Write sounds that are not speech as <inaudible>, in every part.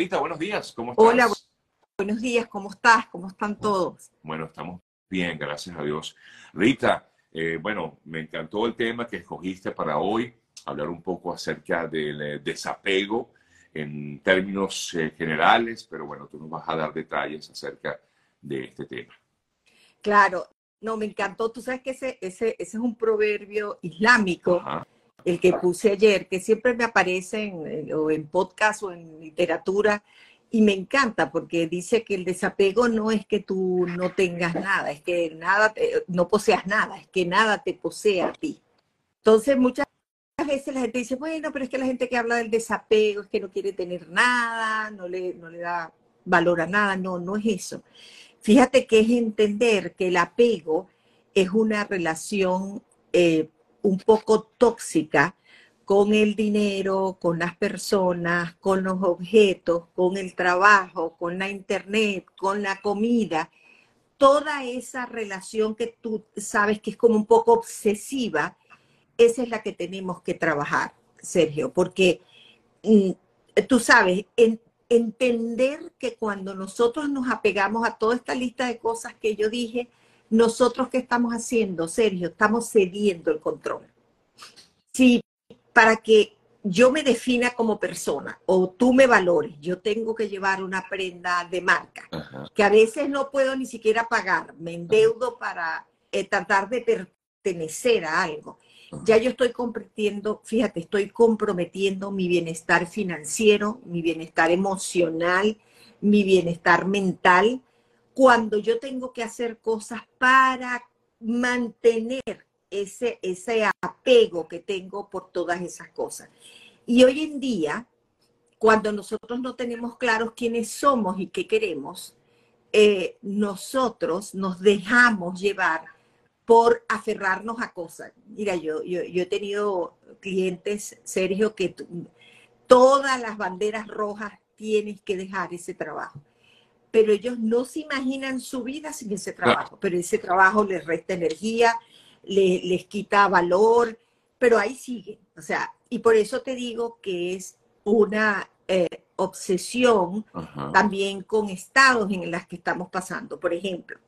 Rita, buenos días, ¿cómo estás? Hola, buenos días, ¿cómo estás? ¿Cómo están todos? Bueno, estamos bien, gracias a Dios. Rita, eh, bueno, me encantó el tema que escogiste para hoy, hablar un poco acerca del eh, desapego en términos eh, generales, pero bueno, tú nos vas a dar detalles acerca de este tema. Claro, no, me encantó. Tú sabes que ese, ese, ese es un proverbio islámico, el que puse ayer, que siempre me aparece en, o en podcast o en literatura, y me encanta porque dice que el desapego no es que tú no tengas nada, es que nada, no poseas nada, es que nada te posee a ti. Entonces, muchas veces la gente dice, bueno, pero es que la gente que habla del desapego es que no quiere tener nada, no le, no le da valor a nada. No, no es eso. Fíjate que es entender que el apego es una relación eh, un poco tóxica con el dinero, con las personas, con los objetos, con el trabajo, con la internet, con la comida. Toda esa relación que tú sabes que es como un poco obsesiva, esa es la que tenemos que trabajar, Sergio, porque mm, tú sabes, en, entender que cuando nosotros nos apegamos a toda esta lista de cosas que yo dije, nosotros qué estamos haciendo, Sergio, estamos cediendo el control. Si para que yo me defina como persona o tú me valores, yo tengo que llevar una prenda de marca, que a veces no puedo ni siquiera pagar, me endeudo para eh, tratar de pertenecer a algo. Ya yo estoy comprometiendo, fíjate, estoy comprometiendo mi bienestar financiero, mi bienestar emocional, mi bienestar mental, cuando yo tengo que hacer cosas para mantener ese, ese apego que tengo por todas esas cosas. Y hoy en día, cuando nosotros no tenemos claros quiénes somos y qué queremos, eh, nosotros nos dejamos llevar por aferrarnos a cosas. Mira, yo, yo, he tenido clientes, Sergio, que todas las banderas rojas tienes que dejar ese trabajo. Pero ellos no se imaginan su vida sin ese trabajo, pero ese trabajo les resta energía, les, quita valor, pero ahí siguen. O sea, y por eso te digo que es una eh, obsesión también con estados en los que estamos pasando. Por ejemplo,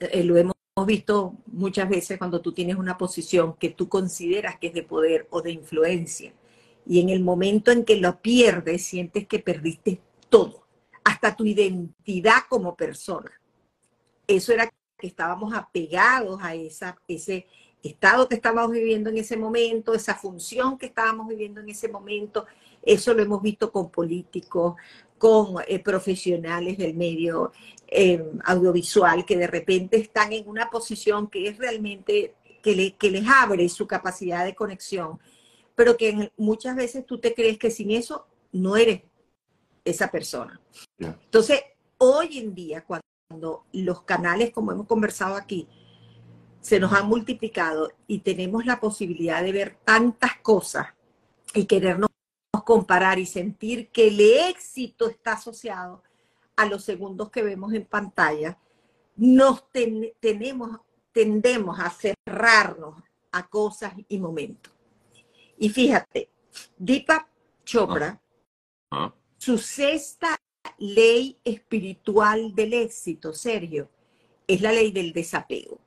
eh, lo hemos hemos visto muchas veces cuando tú tienes una posición que tú consideras que es de poder o de influencia y en el momento en que lo pierdes sientes que perdiste todo, hasta tu identidad como persona. Eso era que estábamos apegados a esa, ese estado que estábamos viviendo en ese momento, esa función que estábamos viviendo en ese momento. Eso lo hemos visto con políticos, con eh, profesionales del medio eh, audiovisual que de repente están en una posición que es realmente que, que les abre su capacidad de conexión, pero que muchas veces tú te crees que sin eso no eres esa persona. Entonces, hoy en día, cuando los canales, como hemos conversado aquí, se nos han multiplicado y tenemos la posibilidad de ver tantas cosas y querernos comparar y sentir que el éxito está asociado a los segundos que vemos en pantalla, nos tenemos, tendemos a cerrarnos a cosas y momentos. Y fíjate, Deepak Chopra, ah. Ah. Su sexta ley espiritual del éxito, Sergio, es la ley del desapego.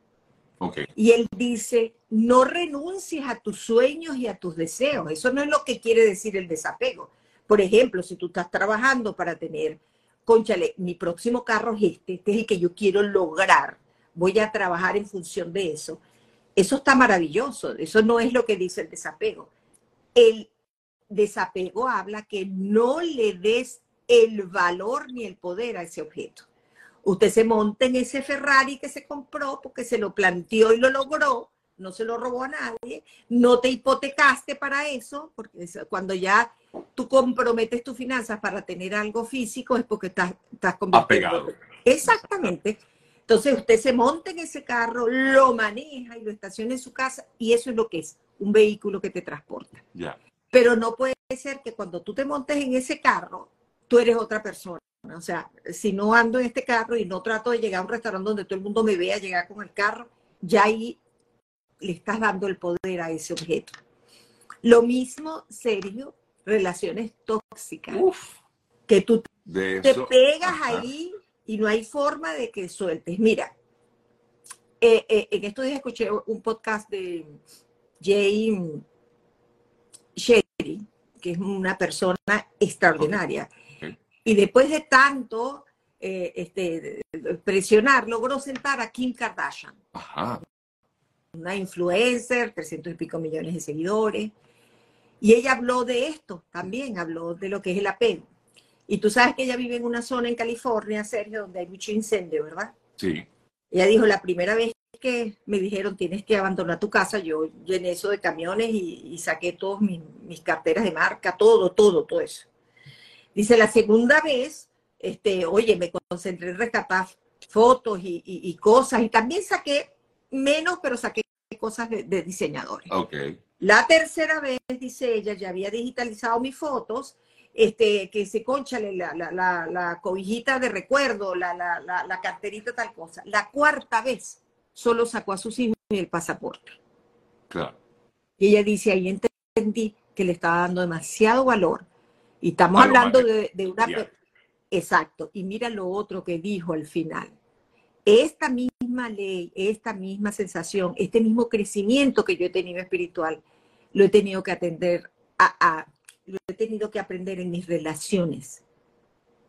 Y él dice, no renuncies a tus sueños y a tus deseos. Eso no es lo que quiere decir el desapego. Por ejemplo, si tú estás trabajando para tener, conchale, mi próximo carro es este, este es el que yo quiero lograr, voy a trabajar en función de eso. Eso está maravilloso, eso no es lo que dice el desapego. El desapego habla que no le des el valor ni el poder a ese objeto. Usted se monta en ese Ferrari que se compró porque se lo planteó y lo logró, no se lo robó a nadie, no te hipotecaste para eso, porque cuando ya tú comprometes tus finanzas para tener algo físico es porque estás, estás convirtiendo. Exactamente. Entonces usted se monta en ese carro, lo maneja y lo estaciona en su casa y eso es lo que es, un vehículo que te transporta. Ya. Pero no puede ser que cuando tú te montes en ese carro, tú eres otra persona. O sea, si no ando en este carro y no trato de llegar a un restaurante donde todo el mundo me vea llegar con el carro, ya ahí le estás dando el poder a ese objeto. Lo mismo, Sergio, relaciones tóxicas. que tú te pegas ahí y no hay forma de que sueltes. Mira, eh, eh, en estos días escuché un podcast de Jay Sherry, que es una persona extraordinaria. Y después de tanto eh, este, presionar, logró sentar a Kim Kardashian. Una influencer, 300 y pico millones de seguidores. Y ella habló de esto también, habló de lo que es el apego. Y tú sabes que ella vive en una zona en California, Sergio, donde hay mucho incendio, ¿verdad? Sí. Ella dijo, la primera vez que me dijeron tienes que abandonar tu casa, yo llené eso de camiones y, saqué todas mis, carteras de marca, todo, todo, todo eso. Dice, la segunda vez, este, oye, me concentré en rescatar fotos y, cosas y también saqué menos, pero saqué cosas de, diseñadores. Okay. La tercera vez, dice ella, ya había digitalizado mis fotos, este, que se conchale la, la, la, la cobijita de recuerdo, la, la, carterita, tal cosa. La cuarta vez solo sacó a sus hijos el pasaporte. Claro. Y ella dice, ahí entendí que le estaba dando demasiado valor. Y estamos hablando de, una... Exacto. Y mira lo otro que dijo al final. Esta misma ley, esta misma sensación, este mismo crecimiento que yo he tenido espiritual, lo he tenido que atender a, lo he tenido que aprender en mis relaciones.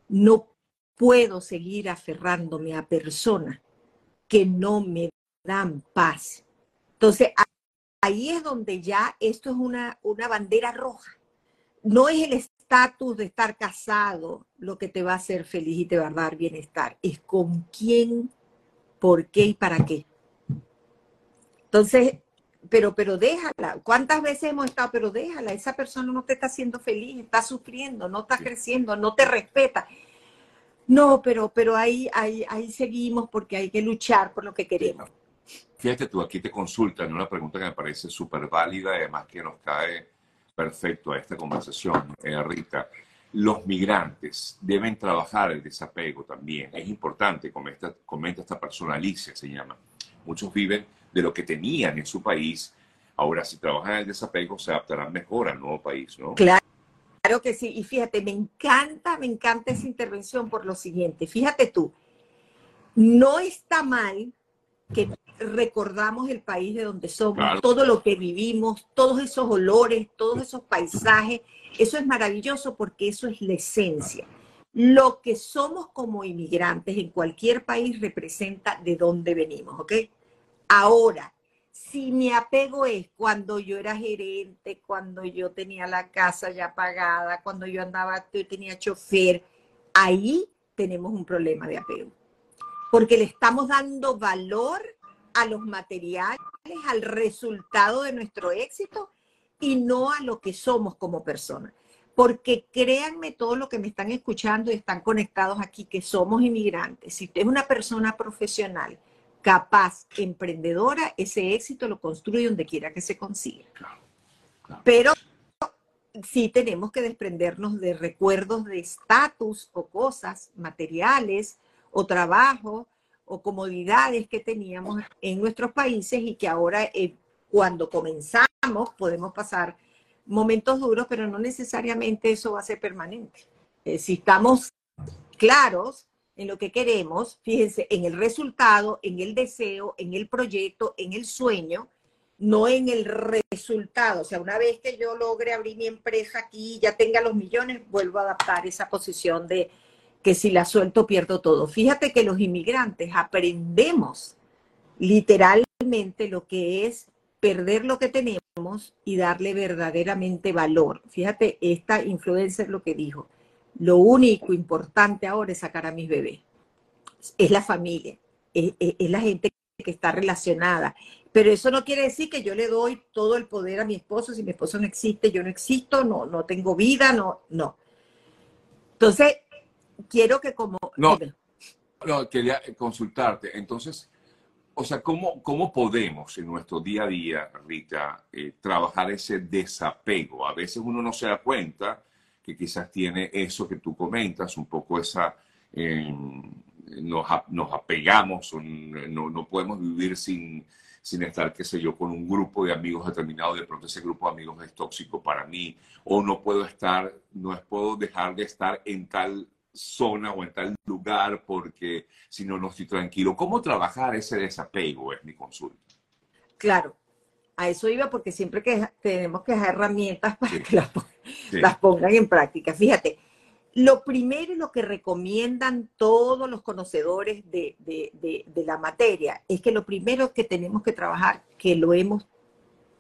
No puedo seguir aferrándome a personas que no me dan paz. Entonces, ahí es donde ya esto es una, una bandera roja. No es el estatus de estar casado lo que te va a hacer feliz y te va a dar bienestar. Es con quién, por qué y para qué. Entonces, pero, pero déjala. ¿Cuántas veces hemos estado, pero déjala? Esa persona no te está haciendo feliz, está sufriendo, no está creciendo, no te respeta. No, pero, pero ahí, ahí, ahí seguimos porque hay que luchar por lo que queremos. Fíjate tú, aquí te consultan una pregunta que me parece súper válida y además que nos cae perfecto a esta conversación, eh, Rita. Los migrantes deben trabajar el desapego también. Es importante, comenta, comenta esta persona, Alicia se llama. Muchos viven de lo que tenían en su país. Ahora, si trabajan el desapego, se adaptarán mejor al nuevo país, ¿no? Claro. Claro que sí, y fíjate, me encanta, me encanta esa intervención por lo siguiente. Fíjate tú, no está mal que recordamos el país de donde somos, todo lo que vivimos, todos esos olores, todos esos paisajes. Eso es maravilloso porque eso es la esencia. Lo que somos como inmigrantes en cualquier país representa de dónde venimos, ¿ok? Ahora, si mi apego es cuando yo era gerente, cuando yo tenía la casa ya pagada, cuando yo andaba, yo tenía chofer, ahí tenemos un problema de apego. Porque le estamos dando valor a los materiales, al resultado de nuestro éxito y no a lo que somos como personas. Porque créanme todo lo que me están escuchando y están conectados aquí, que somos inmigrantes. Si usted es una persona profesional, capaz, emprendedora, ese éxito lo construye donde quiera que se consiga. Pero sí tenemos que desprendernos de recuerdos de estatus o cosas materiales o trabajo o comodidades que teníamos en nuestros países y que ahora eh, cuando comenzamos podemos pasar momentos duros, pero no necesariamente eso va a ser permanente. Eh, si estamos claros en lo que queremos, fíjense, en el resultado, en el deseo, en el proyecto, en el sueño, no en el resultado. O sea, una vez que yo logre abrir mi empresa aquí, ya tenga los millones, vuelvo a adaptar esa posición de que si la suelto pierdo todo. Fíjate que los inmigrantes aprendemos literalmente lo que es perder lo que tenemos y darle verdaderamente valor. Fíjate, esta influencer lo que dijo lo único importante ahora es sacar a mis bebés. Es la familia, es, la gente que está relacionada. Pero eso no quiere decir que yo le doy todo el poder a mi esposo. Si mi esposo no existe, yo no existo, no, no tengo vida, no, no. Entonces, quiero que como... No, no quería consultarte. Entonces, o sea, ¿cómo, ¿cómo podemos en nuestro día a día, Rita, eh, trabajar ese desapego? A veces uno no se da cuenta que quizás tiene eso que tú comentas, un poco esa, eh, nos, nos, apegamos, no, no, podemos vivir sin, sin estar, qué sé yo, con un grupo de amigos determinado, de pronto ese grupo de amigos es tóxico para mí, o no puedo estar, no puedo dejar de estar en tal zona o en tal lugar porque si no, no estoy tranquilo. ¿Cómo trabajar ese desapego? Es mi consulta. Claro, a eso iba porque siempre que tenemos que dejar herramientas <laughs> para que las, las, pongan en práctica. Fíjate, lo primero y lo que recomiendan todos los conocedores de, de, de, la materia es que lo primero que tenemos que trabajar, que lo hemos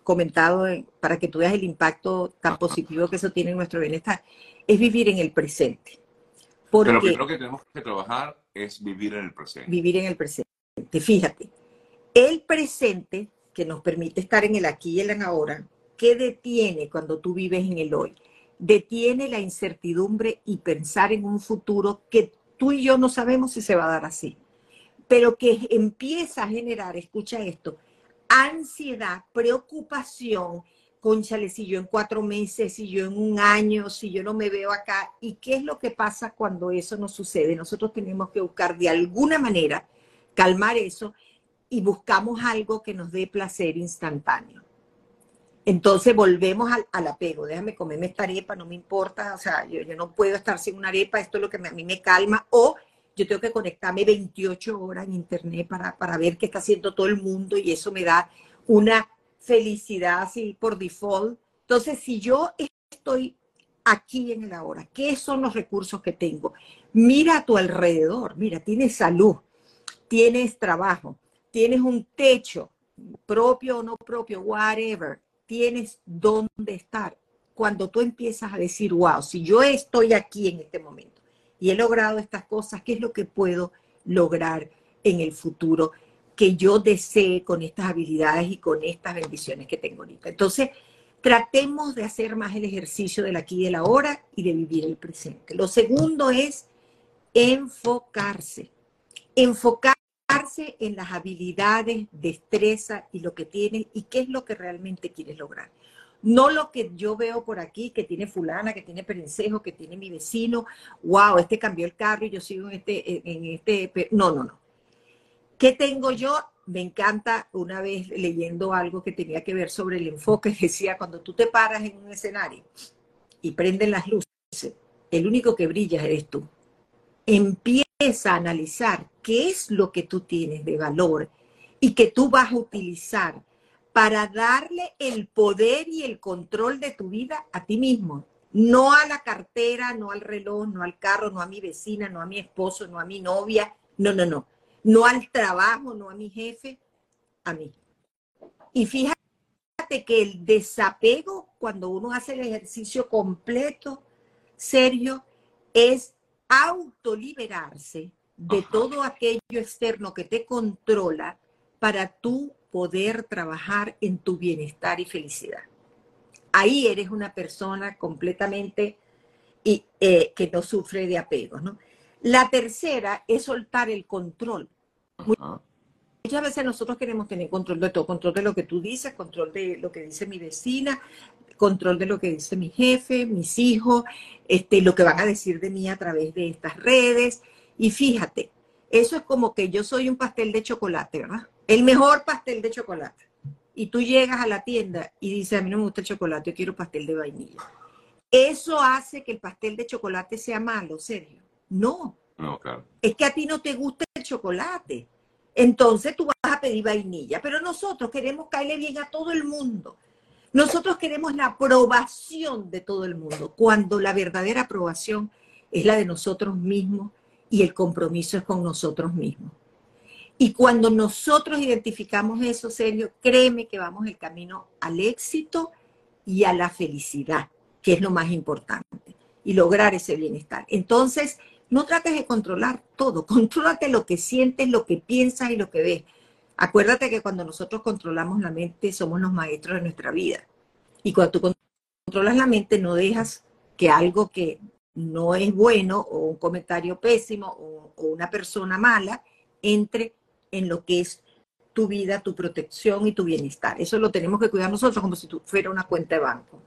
comentado para que tú veas el impacto tan positivo que eso tiene en nuestro bienestar, es vivir en el presente. Porque Pero lo primero que tenemos que trabajar es vivir en el presente. Vivir en el presente. Fíjate, el presente que nos permite estar en el aquí y el ahora, ¿qué detiene cuando tú vives en el hoy? Detiene la incertidumbre y pensar en un futuro que tú y yo no sabemos si se va a dar así, pero que empieza a generar, escucha esto, ansiedad, preocupación, conchale, si yo en cuatro meses, si yo en un año, si yo no me veo acá. ¿Y qué es lo que pasa cuando eso no sucede? Nosotros tenemos que buscar de alguna manera calmar eso y buscamos algo que nos dé placer instantáneo. Entonces volvemos al, apego. Déjame comerme esta arepa, no me importa. O sea, yo, no puedo estar sin una arepa, esto es lo que a mí me calma. O yo tengo que conectarme 28 horas en internet para, para ver qué está haciendo todo el mundo y eso me da una felicidad así por default. Entonces, si yo estoy aquí en el ahora, ¿qué son los recursos que tengo? Mira a tu alrededor, mira, tienes salud, tienes trabajo, tienes un techo, propio o no propio, whatever, tienes dónde estar. Cuando tú empiezas a decir, wow, si yo estoy aquí en este momento y he logrado estas cosas, ¿qué es lo que puedo lograr en el futuro? que yo desee con estas habilidades y con estas bendiciones que tengo ahorita. Entonces, tratemos de hacer más el ejercicio del aquí y del ahora y de vivir el presente. Lo segundo es enfocarse. Enfocarse en las habilidades, destreza y lo que tienes y qué es lo que realmente quieres lograr. No lo que yo veo por aquí, que tiene fulana, que tiene perencejo, que tiene mi vecino, wow, este cambió el carro y yo sigo en este, en este, no, no, no. ¿Qué tengo yo? Me encanta una vez leyendo algo que tenía que ver sobre el enfoque, <laughs> decía, cuando tú te paras en un escenario y prenden las luces, el único que brilla eres tú. Empieza a analizar qué es lo que tú tienes de valor y que tú vas a utilizar para darle el poder y el control de tu vida a ti mismo. No a la cartera, no al reloj, no al carro, no a mi vecina, no a mi esposo, no a mi novia. No, no, no no al trabajo, no a mi jefe, a mí. Y fíjate que el desapego, cuando uno hace el ejercicio completo, serio, es autoliberarse de todo aquello externo que te controla para tú poder trabajar en tu bienestar y felicidad. Ahí eres una persona completamente y, eh, que no sufre de apegos, ¿no? La tercera es soltar el control. Muchas veces nosotros queremos tener control de todo, control de lo que tú dices, control de lo que dice mi vecina, control de lo que dice mi jefe, mis hijos, este, lo que van a decir de mí a través de estas redes. Y fíjate, eso es como que yo soy un pastel de chocolate, ¿verdad? El mejor pastel de chocolate. Y tú llegas a la tienda y dices, a mí no me gusta el chocolate, yo quiero pastel de vainilla. ¿Eso hace que el pastel de chocolate sea malo, serio? No, es que a ti no te gusta el chocolate. Entonces tú vas a pedir vainilla. Pero nosotros queremos caerle bien a todo el mundo. Nosotros queremos la aprobación de todo el mundo, cuando la verdadera aprobación es la de nosotros mismos y el compromiso es con nosotros mismos. Y cuando nosotros identificamos eso, serio, créeme que vamos el camino al éxito y a la felicidad, que es lo más importante, y lograr ese bienestar. Entonces, no trates de controlar todo, <laughs> contrólate lo que sientes, lo que piensas y lo que ves. Acuérdate que cuando nosotros controlamos la mente somos los maestros de nuestra vida. Y cuando tú controlas la mente no dejas que algo que no es bueno o un comentario pésimo o, una persona mala entre en lo que es tu vida, tu protección y tu bienestar. Eso lo tenemos que cuidar nosotros como si tú fuera una cuenta de banco.